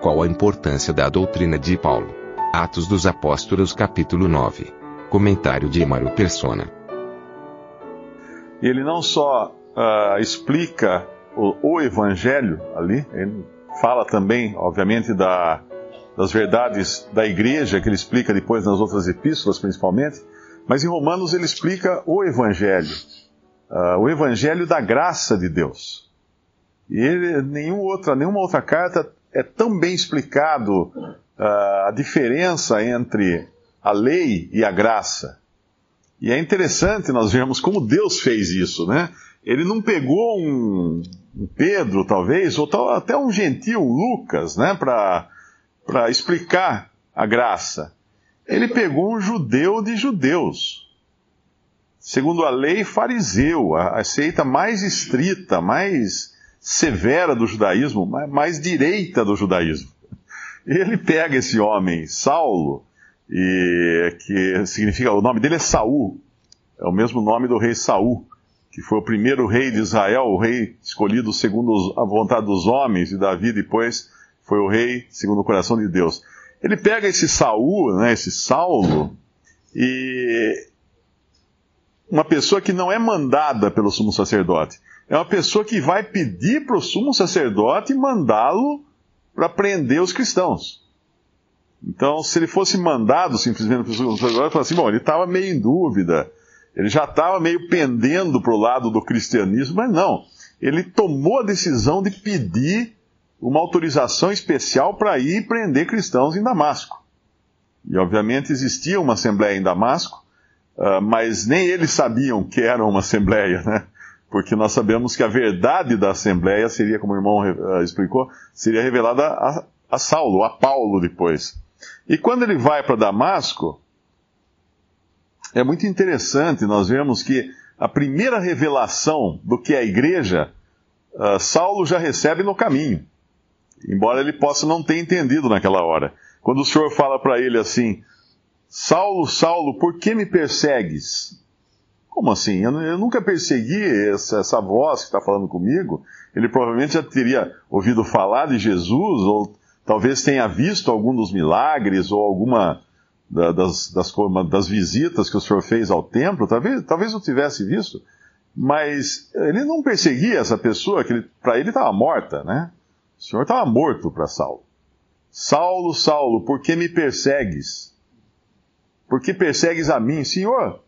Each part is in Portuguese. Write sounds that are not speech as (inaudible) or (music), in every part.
Qual a importância da doutrina de Paulo? Atos dos Apóstolos capítulo 9. Comentário de Emaro Persona. Ele não só uh, explica o, o, Evangelho ali, ele fala também, obviamente, da, das verdades da igreja, que ele explica depois nas outras epístolas, principalmente, mas em Romanos ele explica o Evangelho, uh, o Evangelho da graça de Deus. E ele, nenhuma outra, nenhuma outra carta é tão bem explicado uh, a diferença entre a lei e a graça. E é interessante nós vermos como Deus fez isso, né? Ele não pegou um, um Pedro, talvez, ou tal, até um gentil Lucas, né, para explicar a graça. Ele pegou um judeu de judeus, segundo a lei fariseu, a, a seita mais estrita, mais severa do judaísmo, mais, direita do judaísmo. Ele pega esse homem, Saulo, e que significa, o nome dele é Saul, é o mesmo nome do rei Saul, que foi o primeiro rei de Israel, o rei escolhido segundo a vontade dos homens, e Davi depois foi o rei segundo o coração de Deus. Ele pega esse Saul, né, esse Saulo, e uma pessoa que não é mandada pelo sumo sacerdote. É uma pessoa que vai pedir para o sumo sacerdote mandá-lo para prender os cristãos. Então, se ele fosse mandado simplesmente para o sacerdote, falar assim, bom, ele estava meio em dúvida, ele já estava meio pendendo para o lado do cristianismo, mas não. Ele tomou a decisão de pedir uma autorização especial para ir prender cristãos em Damasco. E, obviamente, existia uma assembleia em Damasco, uh, mas nem eles sabiam que era uma assembleia, né? Porque nós sabemos que a verdade da assembleia seria, como o irmão uh, explicou, seria revelada a, a Saulo, a Paulo depois. E quando ele vai para Damasco, é muito interessante nós vemos que a primeira revelação do que é a igreja, uh, Saulo já recebe no caminho, embora ele possa não ter entendido naquela hora. Quando o Senhor fala para ele assim: Saulo, Saulo, por que me persegues? Como assim? Eu, eu nunca persegui essa, essa voz que está falando comigo. Ele provavelmente já teria ouvido falar de Jesus, ou talvez tenha visto algum dos milagres, ou alguma das, das, das, visitas que o senhor fez ao templo, talvez, talvez eu tivesse visto, mas ele não perseguia essa pessoa, que para ele estava morta, né? O senhor estava morto para Saulo. Saulo, Saulo, por que me persegues? Por que persegues a mim? Senhor,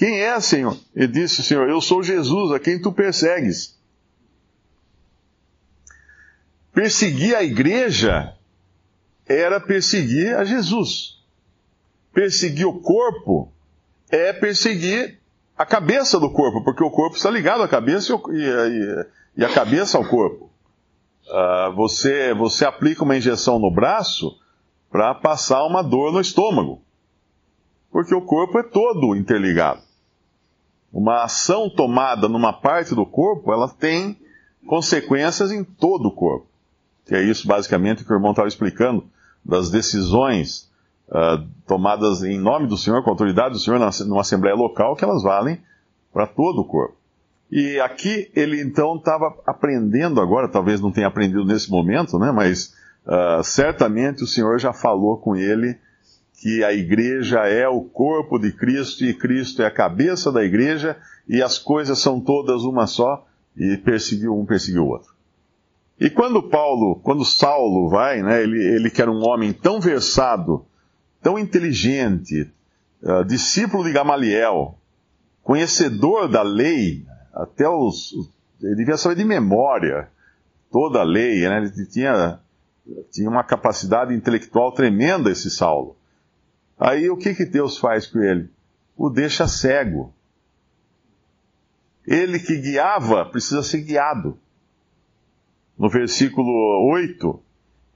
quem é, Senhor? Ele disse, Senhor, eu sou Jesus, a quem tu persegues. Perseguir a igreja era perseguir a Jesus perseguir o corpo é perseguir a cabeça do corpo, porque o corpo está ligado à cabeça e, e, e a cabeça ao corpo. Uh, você, você aplica uma injeção no braço para passar uma dor no estômago, porque o corpo é todo interligado. Uma ação tomada numa parte do corpo, ela tem consequências em todo o corpo. Que é isso basicamente que o irmão estava explicando, das decisões uh, tomadas em nome do Senhor, com a autoridade do Senhor, numa assembleia local, que elas valem para todo o corpo. E aqui ele então estava aprendendo agora, talvez não tenha aprendido nesse momento, né, mas uh, certamente o Senhor já falou com ele que a igreja é o corpo de Cristo e Cristo é a cabeça da igreja e as coisas são todas uma só e perseguiu um, perseguiu o outro. E quando Paulo, quando Saulo vai, né, ele, ele que era um homem tão versado tão inteligente, uh, discípulo de Gamaliel, conhecedor da lei, até os. Ele devia saber de memória toda a lei, né? ele tinha, tinha uma capacidade intelectual tremenda, esse Saulo. Aí o que, que Deus faz com ele? O deixa cego. Ele que guiava precisa ser guiado. No versículo 8,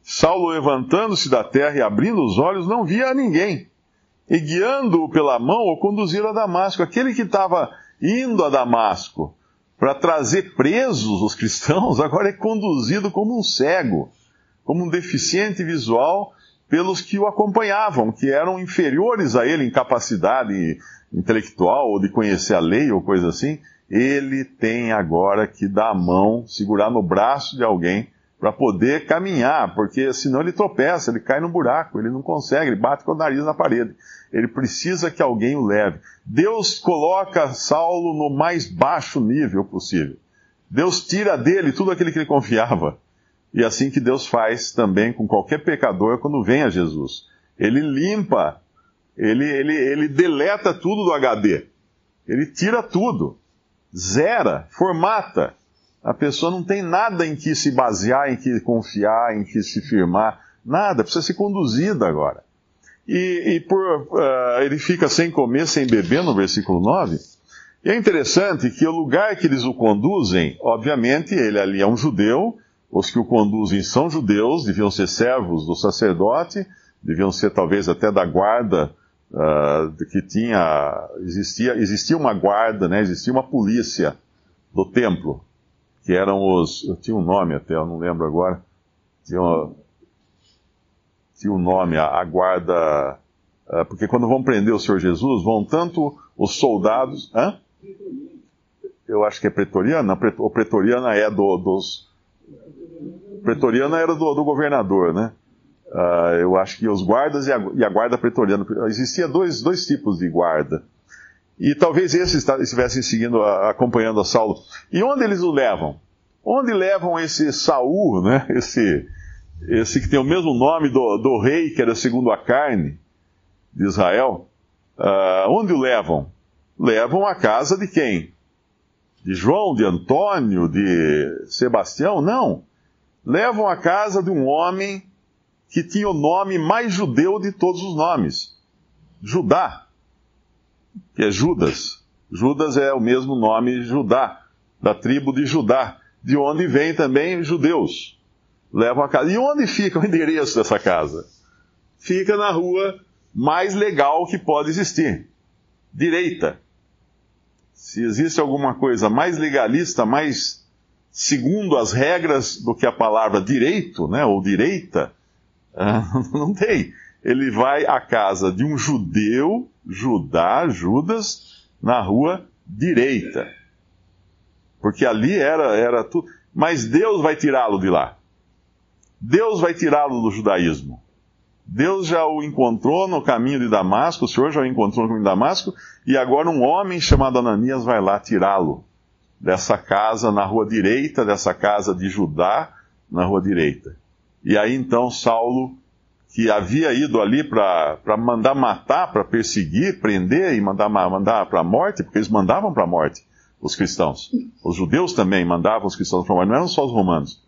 Saulo levantando-se da terra e abrindo os olhos, não via ninguém. E guiando-o pela mão, o conduziram a Damasco. Aquele que estava indo a Damasco para trazer presos os cristãos, (laughs) agora é conduzido como um cego, como um deficiente visual pelos que o acompanhavam, que eram inferiores a ele em capacidade intelectual ou de conhecer a lei ou coisa assim. Ele tem agora que dar a mão, segurar no braço de alguém para poder caminhar, porque senão ele tropeça, ele cai no buraco, ele não consegue, ele bate com o nariz na parede. Ele precisa que alguém o leve. Deus coloca Saulo no mais baixo nível possível. Deus tira dele tudo aquilo que ele confiava. E é assim que Deus faz também com qualquer pecador quando vem a Jesus. Ele limpa, ele, ele, ele deleta tudo do HD. Ele tira tudo, zera, formata. A pessoa não tem nada em que se basear, em que confiar, em que se firmar. Nada, precisa ser conduzida agora. E, e por, uh, ele fica sem comer, sem beber, no versículo 9. E é interessante que o lugar que eles o conduzem, obviamente, ele ali é um judeu, os que o conduzem são judeus, deviam ser servos do sacerdote, deviam ser talvez até da guarda uh, que tinha. Existia, existia uma guarda, né, existia uma polícia do templo, que eram os. Eu tinha um nome até, eu não lembro agora. Tinha, tinha um nome, a, a guarda. Uh, porque quando vão prender o Senhor Jesus, vão tanto os soldados. Hã? Eu acho que é pretoriana. O pretoriana é do, dos pretoriana era do, do governador, né? Uh, eu acho que os guardas e a, e a, guarda pretoriana. Existia dois, dois tipos de guarda. E talvez esses estivessem seguindo, acompanhando a Saulo. E onde eles o levam? Onde levam esse Saul, né? Esse, esse que tem o mesmo nome do, do rei, que era segundo a carne de Israel. Uh, onde o levam? Levam à casa de quem? De João, de Antônio, de Sebastião? Não levam à casa de um homem que tinha o nome mais judeu de todos os nomes: Judá, que é Judas. Judas é o mesmo nome Judá, da tribo de Judá, de onde vem também judeus. Levam a casa. E onde fica o (laughs) endereço dessa casa? Fica na rua mais legal que pode existir direita. Se existe alguma coisa mais legalista, mais segundo as regras do que a palavra direito, né, ou direita, (laughs) não tem. Ele vai à casa de um judeu, Judá, Judas, na rua direita. Porque ali era, era tudo. Mas Deus vai tirá-lo de lá. Deus vai tirá-lo do judaísmo. Deus já o encontrou no caminho de Damasco, o Senhor já o encontrou no caminho de Damasco, e agora um homem chamado Ananias vai lá tirá-lo dessa casa na rua direita, dessa casa de Judá, na rua direita. E aí então Saulo, que havia ido ali para mandar matar, para perseguir, prender e mandar, mandar para a morte, porque eles mandavam para a morte os cristãos. Os judeus também mandavam os cristãos para a morte, não eram só os romanos.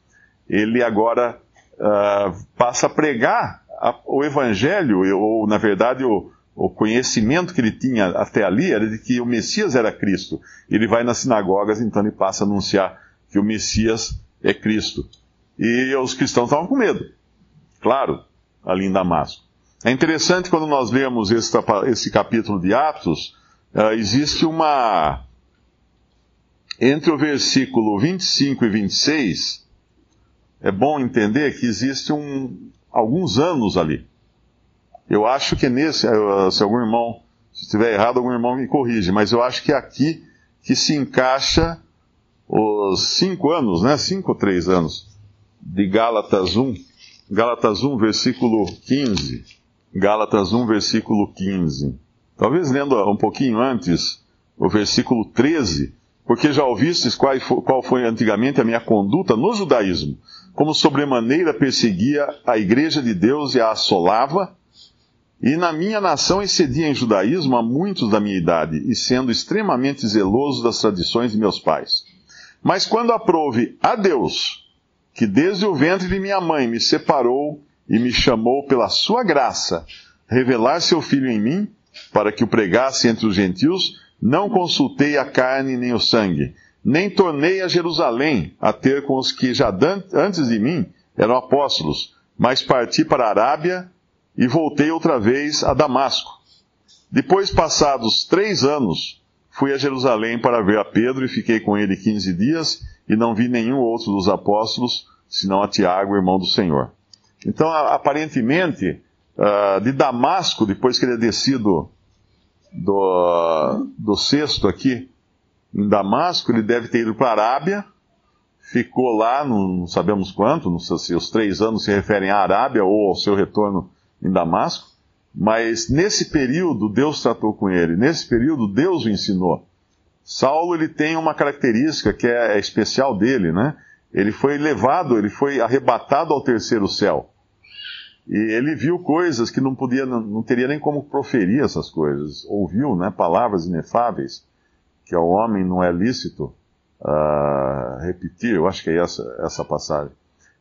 Ele agora uh, passa a pregar a, o evangelho, ou na verdade o, o conhecimento que ele tinha até ali era de que o Messias era Cristo. Ele vai nas sinagogas, então ele passa a anunciar que o Messias é Cristo. E os cristãos estavam com medo. Claro, ali em Damasco. É interessante quando nós lemos esse, esse capítulo de Atos, uh, existe uma. Entre o versículo 25 e 26, é bom entender que existe um, alguns anos ali. Eu acho que é nesse, eh, se algum irmão, se estiver errado, algum irmão me corrige, mas eu acho que é aqui que se encaixa os cinco anos, né? Cinco ou três anos de Gálatas 1. Gálatas 1, versículo 15. Gálatas 1, versículo 15. Talvez lendo um pouquinho antes, o versículo 13, porque já ouvistes qual foi antigamente a minha conduta no judaísmo, como sobremaneira perseguia a igreja de Deus e a assolava, e na minha nação excedia em judaísmo a muitos da minha idade, e sendo extremamente zeloso das tradições de meus pais. Mas quando aprove a Deus, que desde o ventre de minha mãe me separou e me chamou pela sua graça, revelar seu filho em mim, para que o pregasse entre os gentios, Não consultei a carne nem o sangue, nem tornei a Jerusalém a ter com os que já antes de mim eram apóstolos, mas parti para a Arábia e voltei outra vez a Damasco. Depois, passados três anos, fui a Jerusalém para ver a Pedro e fiquei com ele quinze dias e não vi nenhum outro dos apóstolos, senão a Tiago, irmão do Senhor. Então, aparentemente, ah, de Damasco, depois que ele é descido do, do sexto aqui, em Damasco, ele deve ter ido para a Arábia, ficou lá, não sabemos quanto, não sei se os três anos se referem à Arábia ou ao seu retorno em Damasco, mas nesse período Deus tratou com ele, nesse período Deus o ensinou. Saulo ele tem uma característica que é, é especial dele, né? Ele foi levado, ele foi arrebatado ao terceiro céu. E ele viu coisas que não podia, não teria nem como proferir essas coisas. Ouviu, né, palavras inefáveis que ao homem não é lícito uh, repetir. Eu acho que é essa essa passagem.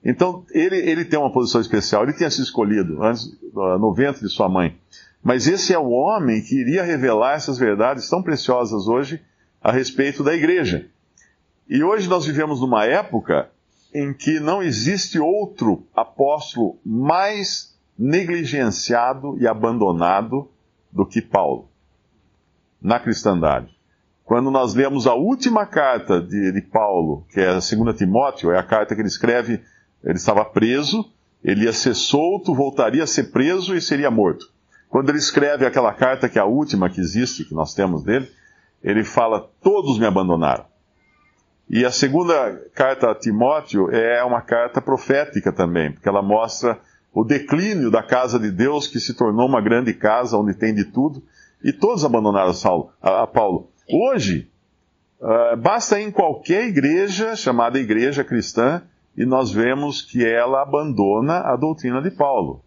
Então, ele, ele tem uma posição especial, ele tinha sido escolhido antes, no ventre de sua mãe. Mas esse é o homem que iria revelar essas verdades tão preciosas hoje a respeito da igreja. E hoje nós vivemos numa época em que não existe outro apóstolo mais negligenciado e abandonado do que Paulo, na cristandade. Quando nós lemos a última carta de, de Paulo, que é a 2 Timóteo, é a carta que ele escreve ele estava preso, ele ia ser solto, voltaria a ser preso e seria morto. Quando ele escreve aquela carta, que é a última que existe, que nós temos dele, ele fala: Todos me abandonaram. E a segunda carta a Timóteo é uma carta profética também, porque ela mostra o declínio da casa de Deus, que se tornou uma grande casa onde tem de tudo, e todos abandonaram Saulo, a, Paulo. Hoje, uh, basta ir em qualquer igreja, chamada igreja cristã, e nós vemos que ela abandona a doutrina de Paulo.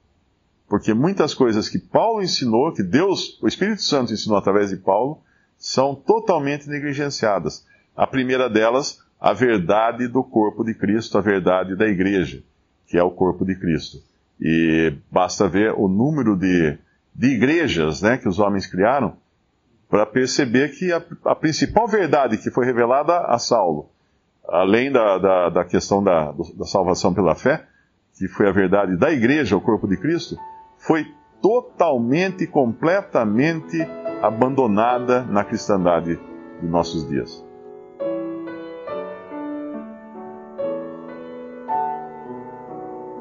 Porque muitas coisas que Paulo ensinou, que Deus, o Espírito Santo ensinou através de Paulo, são totalmente negligenciadas. A primeira delas, a verdade do corpo de Cristo, a verdade da igreja, que é o corpo de Cristo. E basta ver o número de, de igrejas né, que os homens criaram para perceber que a, a principal verdade que foi revelada a Saulo além da, da, da questão da, da salvação pela fé, que foi a verdade da igreja, o corpo de Cristo, foi totalmente, completamente abandonada na cristandade de nossos dias.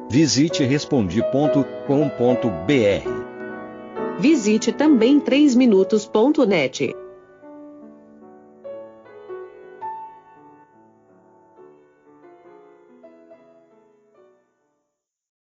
Visite respondi.com.br. Visite também 3minutos.net.